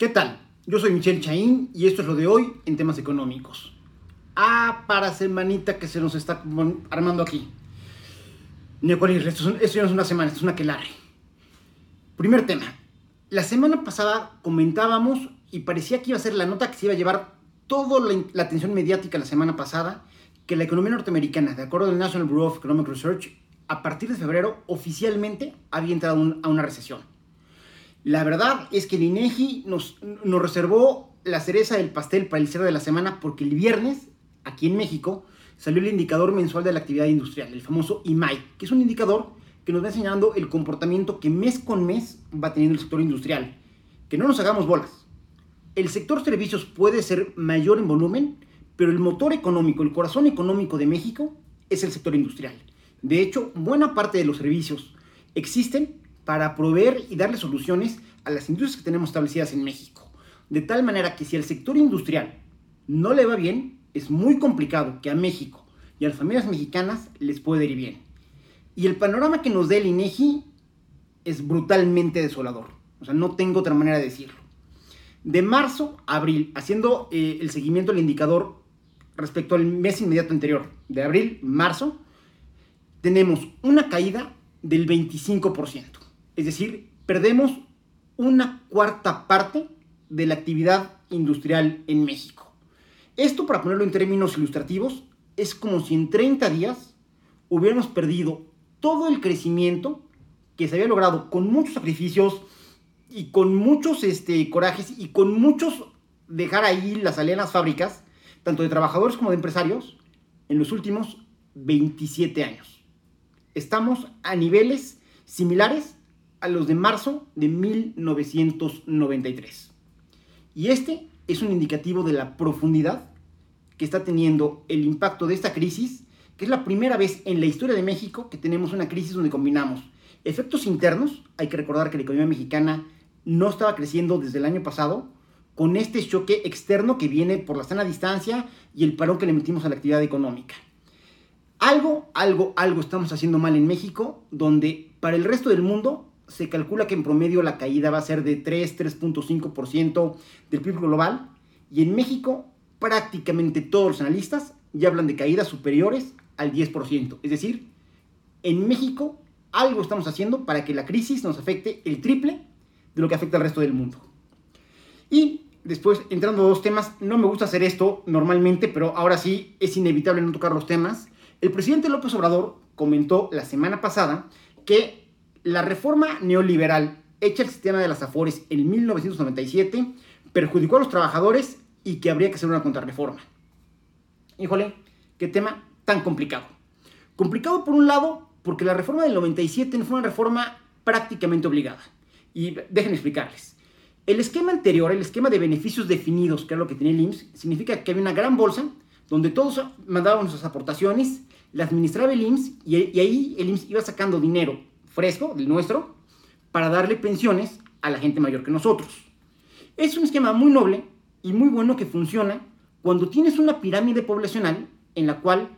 ¿Qué tal? Yo soy Michelle Chaín y esto es lo de hoy en temas económicos. Ah, para semanita que se nos está armando aquí. Neocolir, esto, esto ya no es una semana, esto es una quelare. Primer tema. La semana pasada comentábamos y parecía que iba a ser la nota que se iba a llevar toda la, la atención mediática la semana pasada, que la economía norteamericana, de acuerdo al National Bureau of Economic Research, a partir de febrero oficialmente había entrado a una recesión. La verdad es que el INEGI nos, nos reservó la cereza del pastel para el cierre de la semana porque el viernes, aquí en México, salió el indicador mensual de la actividad industrial, el famoso IMAI, que es un indicador que nos va enseñando el comportamiento que mes con mes va teniendo el sector industrial. Que no nos hagamos bolas. El sector servicios puede ser mayor en volumen, pero el motor económico, el corazón económico de México es el sector industrial. De hecho, buena parte de los servicios existen para proveer y darle soluciones a las industrias que tenemos establecidas en México. De tal manera que si al sector industrial no le va bien, es muy complicado que a México y a las familias mexicanas les pueda ir bien. Y el panorama que nos da el INEGI es brutalmente desolador. O sea, no tengo otra manera de decirlo. De marzo a abril, haciendo eh, el seguimiento del indicador respecto al mes inmediato anterior, de abril, marzo, tenemos una caída del 25%. Es decir, perdemos una cuarta parte de la actividad industrial en México. Esto, para ponerlo en términos ilustrativos, es como si en 30 días hubiéramos perdido todo el crecimiento que se había logrado con muchos sacrificios y con muchos este, corajes y con muchos dejar ahí las alienas fábricas, tanto de trabajadores como de empresarios, en los últimos 27 años estamos a niveles similares a los de marzo de 1993. Y este es un indicativo de la profundidad que está teniendo el impacto de esta crisis, que es la primera vez en la historia de México que tenemos una crisis donde combinamos efectos internos, hay que recordar que la economía mexicana no estaba creciendo desde el año pasado, con este choque externo que viene por la sana distancia y el parón que le metimos a la actividad económica. Algo, algo, algo estamos haciendo mal en México, donde para el resto del mundo se calcula que en promedio la caída va a ser de 3, 3.5% del PIB global, y en México prácticamente todos los analistas ya hablan de caídas superiores al 10%. Es decir, en México algo estamos haciendo para que la crisis nos afecte el triple de lo que afecta al resto del mundo. Y después, entrando a dos temas, no me gusta hacer esto normalmente, pero ahora sí es inevitable no tocar los temas. El presidente López Obrador comentó la semana pasada que la reforma neoliberal hecha al sistema de las Afores en 1997 perjudicó a los trabajadores y que habría que hacer una contrarreforma. Híjole, qué tema tan complicado. Complicado por un lado porque la reforma del 97 fue una reforma prácticamente obligada. Y déjenme explicarles. El esquema anterior, el esquema de beneficios definidos, que era lo que tenía el IMSS, significa que había una gran bolsa donde todos mandaban sus aportaciones, la administraba el IMSS y, ahí el IMSS iba sacando dinero fresco, del nuestro, para darle pensiones a la gente mayor que nosotros. Es un esquema muy noble y muy bueno que funciona cuando tienes una pirámide poblacional en la cual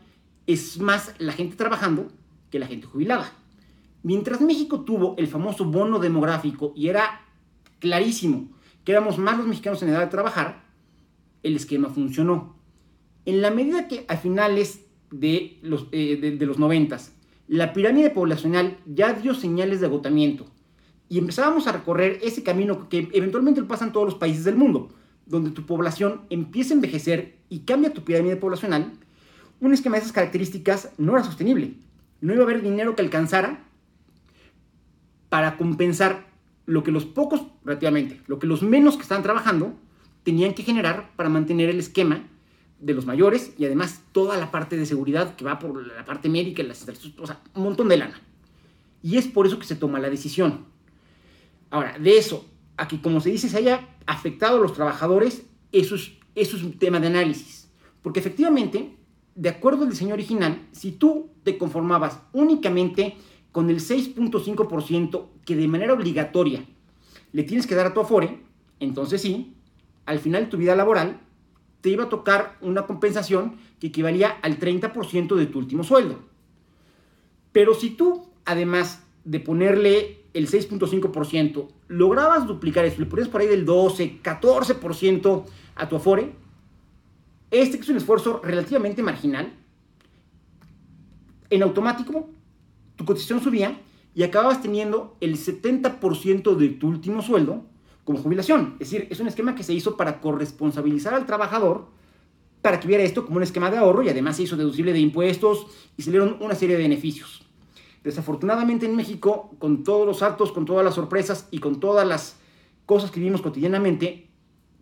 es más la gente trabajando que la gente jubilada. Mientras México tuvo el famoso bono demográfico y era clarísimo que éramos más los mexicanos en edad de trabajar, el esquema funcionó. En la medida que a finales de los, eh, de, los 90, la pirámide poblacional ya dio señales de agotamiento y empezábamos a recorrer ese camino que eventualmente pasan todos los países del mundo, donde tu población empieza a envejecer y cambia tu pirámide poblacional, un esquema de esas características no era sostenible. No iba a haber dinero que alcanzara para compensar lo que los pocos, relativamente, lo que los menos que estaban trabajando tenían que generar para mantener el esquema de los mayores y además toda la parte de seguridad que va por la parte médica, las o sea, un montón de lana. Y es por eso que se toma la decisión. Ahora, de eso, a que como se dice se haya afectado a los trabajadores, eso es, eso es un tema de análisis. Porque efectivamente, de acuerdo al diseño original, si tú te conformabas únicamente con el 6.5% que de manera obligatoria le tienes que dar a tu Afore, entonces sí, al final de tu vida laboral te iba a tocar una compensación que equivalía al 30% de tu último sueldo. Pero si tú, además de ponerle el 6.5%, lograbas duplicar eso, le ponías por ahí del 12, 14% a tu Afore, este que es un esfuerzo relativamente marginal, en automático tu cotización subía y acababas teniendo el 70% de tu último sueldo como jubilación. Es decir, es un esquema que se hizo para corresponsabilizar al trabajador para que viera esto como un esquema de ahorro y además se hizo deducible de impuestos y se dieron una serie de beneficios. Desafortunadamente en México, con todos los saltos, con todas las sorpresas y con todas las cosas que vivimos cotidianamente,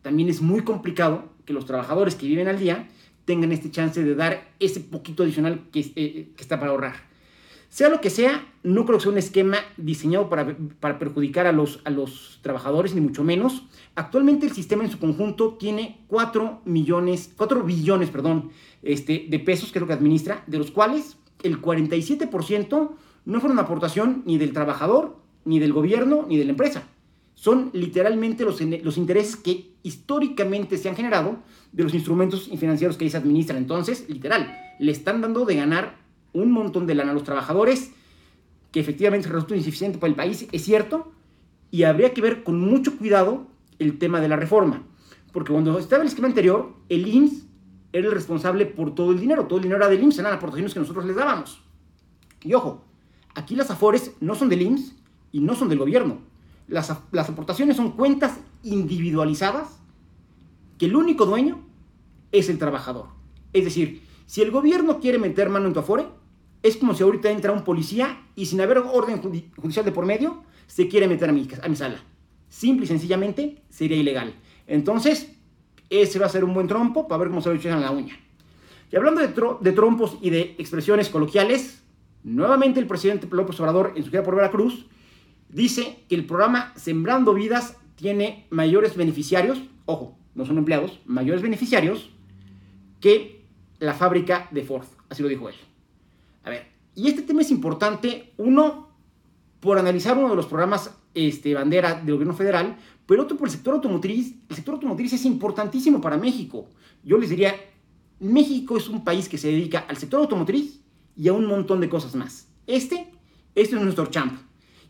también es muy complicado que los trabajadores que viven al día tengan este chance de dar ese poquito adicional que, eh, que está para ahorrar. Sea lo que sea, no creo que sea un esquema diseñado para, para perjudicar a los, a los trabajadores, ni mucho menos. Actualmente el sistema en su conjunto tiene 4 millones, 4 billones, perdón, este, de pesos, que es que administra, de los cuales el 47% no fueron aportación ni del trabajador, ni del gobierno, ni de la empresa. Son literalmente los, los intereses que históricamente se han generado de los instrumentos financieros que ahí se administran. Entonces, literal, le están dando de ganar un montón de lana a los trabajadores, que efectivamente resulta insuficiente para el país, es cierto, y habría que ver con mucho cuidado el tema de la reforma, porque cuando estaba el esquema anterior, el IMSS era el responsable por todo el dinero, todo el dinero era del IMSS, eran aportaciones que nosotros les dábamos. Y ojo, aquí las AFORES no son del IMSS y no son del gobierno. Las, las aportaciones son cuentas individualizadas que el único dueño es el trabajador. Es decir, si el gobierno quiere meter mano en tu Afore, es como si ahorita entra un policía y sin haber orden judicial de por medio, se quiere meter a mi, a mi sala. Simple y sencillamente sería ilegal. Entonces, ese va a ser un buen trompo para ver cómo se lo echan la uña. Y hablando de, de, trompos y de expresiones coloquiales, nuevamente el presidente López Obrador, en su gira por Veracruz, dice que el programa Sembrando Vidas tiene mayores beneficiarios, ojo, no son empleados, mayores beneficiarios que la fábrica de Ford. Así lo dijo él. A ver, y este tema es importante, uno, por analizar uno de los programas este, bandera del gobierno federal, pero otro por el sector automotriz. El sector automotriz es importantísimo para México. Yo les diría, México es un país que se dedica al sector automotriz y a un montón de cosas más. Este, este es nuestro champ.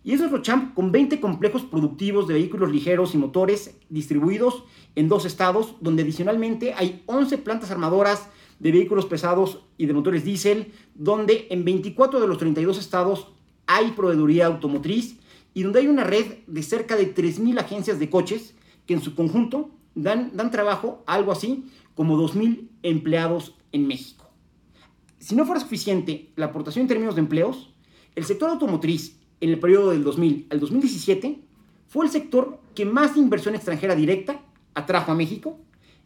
Y es nuestro champ con 20 complejos productivos de vehículos ligeros y motores distribuidos en dos estados, donde adicionalmente hay 11 plantas armadoras de vehículos pesados y de motores diésel, donde en 24 de los 32 estados hay proveeduría automotriz y donde hay una red de cerca de 3.000 agencias de coches que en su conjunto dan, dan trabajo a algo así como 2.000 empleados en México. Si no fuera suficiente la aportación en términos de empleos, el sector automotriz en el periodo del 2000 al 2017 fue el sector que más inversión extranjera directa atrajo a México,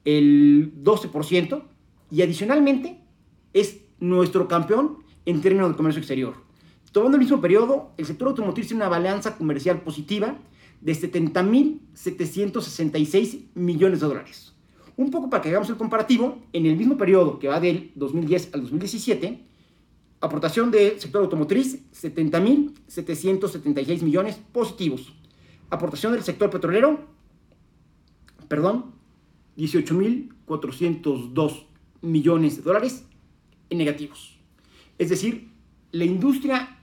el 12%, y adicionalmente es nuestro campeón en términos de comercio exterior. Tomando el mismo periodo, el sector automotriz tiene una balanza comercial positiva de 70.766 millones de dólares. Un poco para que hagamos el comparativo, en el mismo periodo que va del 2010 al 2017, aportación del sector automotriz 70.776 millones positivos. Aportación del sector petrolero, perdón, 18.402 millones de dólares en negativos. Es decir, la industria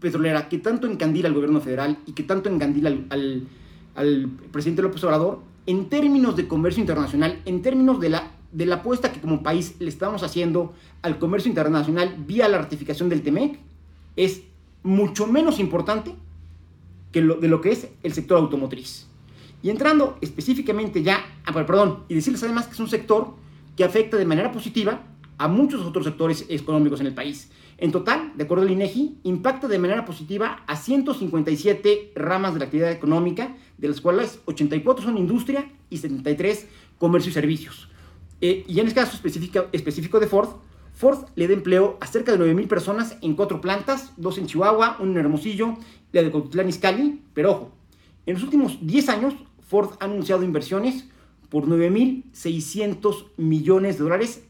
petrolera que tanto encandila al gobierno federal y que tanto encandila al, al, presidente López Obrador, en términos de comercio internacional, en términos de la, de la apuesta que como país le estamos haciendo al comercio internacional vía la ratificación del TEMEC, es mucho menos importante que lo, de lo que es el sector automotriz. Y entrando específicamente ya, ah, perdón, y decirles además que es un sector que afecta de manera positiva a muchos otros sectores económicos en el país. En total, de acuerdo al INEGI, impacta de manera positiva a 157 ramas de la actividad económica, de las cuales 84 son industria y 73 comercio y servicios. Eh, y en este caso específico, específico de Ford, Ford le da empleo a cerca de 9.000 personas en cuatro plantas, dos en Chihuahua, una en Hermosillo, la de Cotitlán Izcalli, pero ojo, en los últimos 10 años Ford ha anunciado inversiones por 9.600 millones de dólares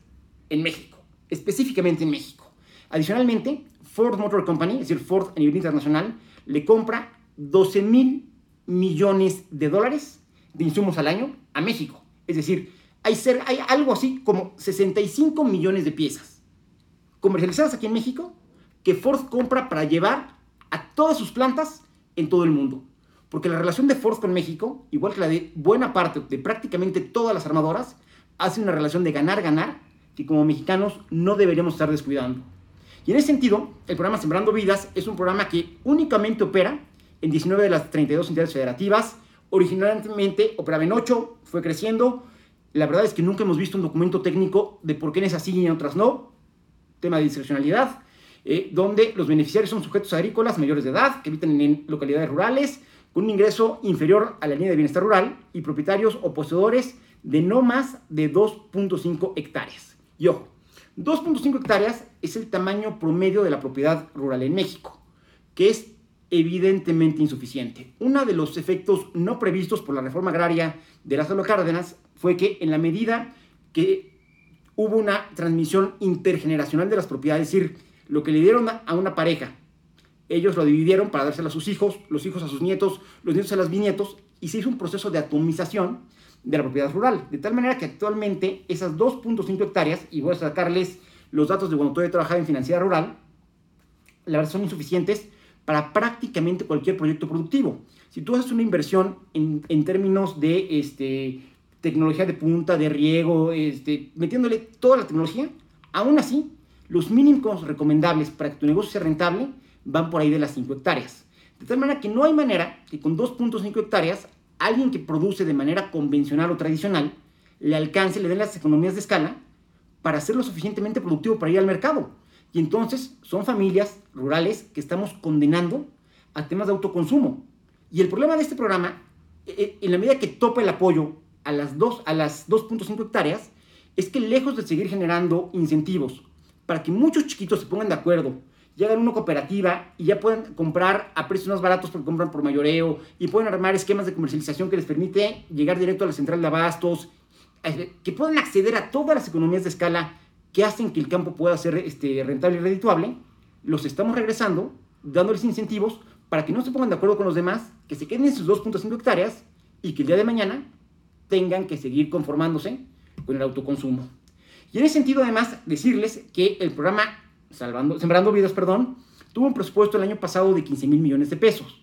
en México, específicamente en México. Adicionalmente, Ford Motor Company, es decir, Ford a nivel internacional, le compra 12.000 millones de dólares de insumos al año a México. Es decir, hay, ser, hay algo así como 65 millones de piezas comercializadas aquí en México que Ford compra para llevar a todas sus plantas en todo el mundo. Porque la relación de Ford con México, igual que la de buena parte de prácticamente todas las armadoras, hace una relación de ganar-ganar que como mexicanos no deberíamos estar descuidando. Y en ese sentido, el programa Sembrando Vidas es un programa que únicamente opera en 19 de las 32 entidades federativas. Originalmente operaba en 8, fue creciendo. La verdad es que nunca hemos visto un documento técnico de por qué en esas sí y en otras no. Tema de discrecionalidad. Eh, donde los beneficiarios son sujetos agrícolas mayores de edad que habitan en localidades rurales con un ingreso inferior a la línea de bienestar rural y propietarios o poseedores de no más de 2.5 hectáreas. Y ojo, 2.5 hectáreas es el tamaño promedio de la propiedad rural en México, que es evidentemente insuficiente. Uno de los efectos no previstos por la reforma agraria de Lázaro Cárdenas fue que en la medida que hubo una transmisión intergeneracional de las propiedades, es decir, lo que le dieron a una pareja, ellos lo dividieron para dárselo a sus hijos, los hijos a sus nietos, los nietos a los bisnietos, y se hizo un proceso de atomización de la propiedad rural. De tal manera que actualmente esas 2.5 hectáreas, y voy a sacarles los datos de cuando todavía trabajaba en financiera rural, la verdad son insuficientes para prácticamente cualquier proyecto productivo. Si tú haces una inversión en, en términos de este, tecnología de punta, de riego, este, metiéndole toda la tecnología, aún así, los mínimos recomendables para que tu negocio sea rentable van por ahí de las 5 hectáreas. De tal manera que no hay manera que con 2.5 hectáreas alguien que produce de manera convencional o tradicional le alcance, le den las economías de escala para ser lo suficientemente productivo para ir al mercado. Y entonces son familias rurales que estamos condenando a temas de autoconsumo. Y el problema de este programa, e, e, en la medida que topa el apoyo a las 2.5 a las hectáreas, es que lejos de seguir generando incentivos para que muchos chiquitos se pongan de acuerdo llegan a una cooperativa y ya pueden comprar a precios más baratos porque compran por mayoreo y pueden armar esquemas de comercialización que les permite llegar directo a la central de abastos, eh, que pueden acceder a todas las economías de escala que hacen que el campo pueda ser este, rentable y redituable, los estamos regresando, dándoles incentivos para que no se pongan de acuerdo con los demás, que se queden en sus 2.5 hectáreas y que el día de mañana tengan que seguir conformándose con el autoconsumo. Y en ese sentido, además, decirles que el programa Salvando, Sembrando Vidas, perdón, tuvo un presupuesto el año pasado de 15 mil millones de pesos.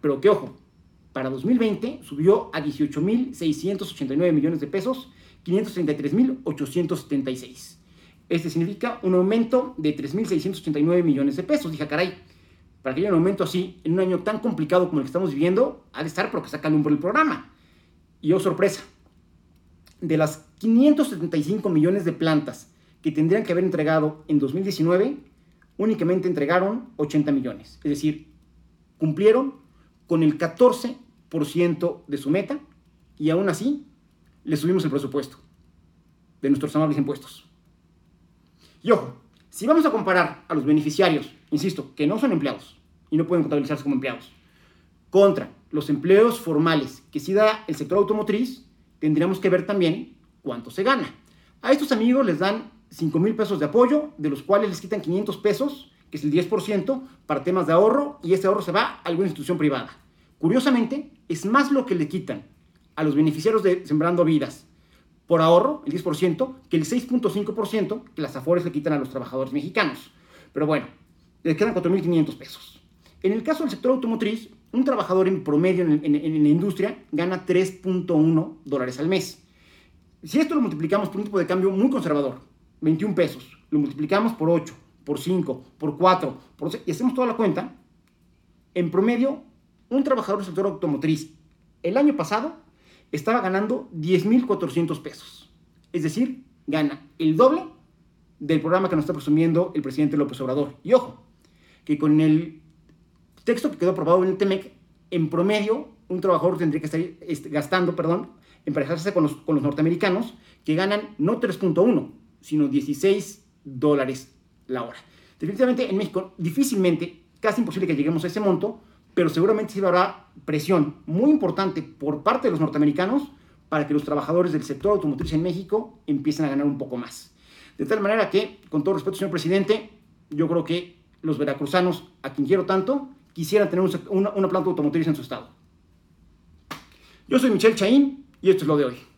Pero que ojo, para 2020 subió a 18.689 millones de pesos, 533.876. Este significa un aumento de 3.689 millones de pesos. Dije, caray, para que haya un aumento así en un año tan complicado como el que estamos viviendo, ha de estar porque sacan un por el programa. Y oh sorpresa, de las 575 millones de plantas que tendrían que haber entregado en 2019, únicamente entregaron 80 millones. Es decir, cumplieron con el 14% de su meta y aún así le subimos el presupuesto de nuestros amables impuestos. Y ojo, si vamos a comparar a los beneficiarios, insisto, que no son empleados y no pueden contabilizarse como empleados, contra los empleos formales que sí da el sector automotriz, tendríamos que ver también cuánto se gana. A estos amigos les dan 5 mil pesos de apoyo, de los cuales les quitan 500 pesos, que es el 10%, para temas de ahorro, y ese ahorro se va a alguna institución privada. Curiosamente, es más lo que le quitan a los beneficiarios de Sembrando Vidas por ahorro, el 10%, que el 6.5% que las Afores le quitan a los trabajadores mexicanos. Pero bueno, les quedan 4.500 pesos. En el caso del sector automotriz, un trabajador en promedio en, en la industria gana 3.1 dólares al mes. Si esto lo multiplicamos por un tipo de cambio muy conservador, 21 pesos, lo multiplicamos por 8, por 5, por 4, por y hacemos toda la cuenta, en promedio, un trabajador del sector automotriz el año pasado estaba ganando 10.400 pesos. Es decir, gana el doble del programa que nos está presumiendo el presidente López Obrador. Y ojo, que con el texto que quedó aprobado en el TEMEC, en promedio, un trabajador tendría que estar este, gastando, perdón, emparejarse con los, con los norteamericanos, que ganan no 3.1, sino 16 dólares la hora. Definitivamente en México difícilmente, casi imposible que lleguemos a ese monto, pero seguramente sí habrá presión muy importante por parte de los norteamericanos para que los trabajadores del sector automotriz en México empiecen a ganar un poco más. De tal manera que, con todo respeto, señor presidente, yo creo que los veracruzanos, a quien quiero tanto, quisieran tener una, una planta automotriz en su estado. Yo soy Michelle Chaín y esto es lo de hoy.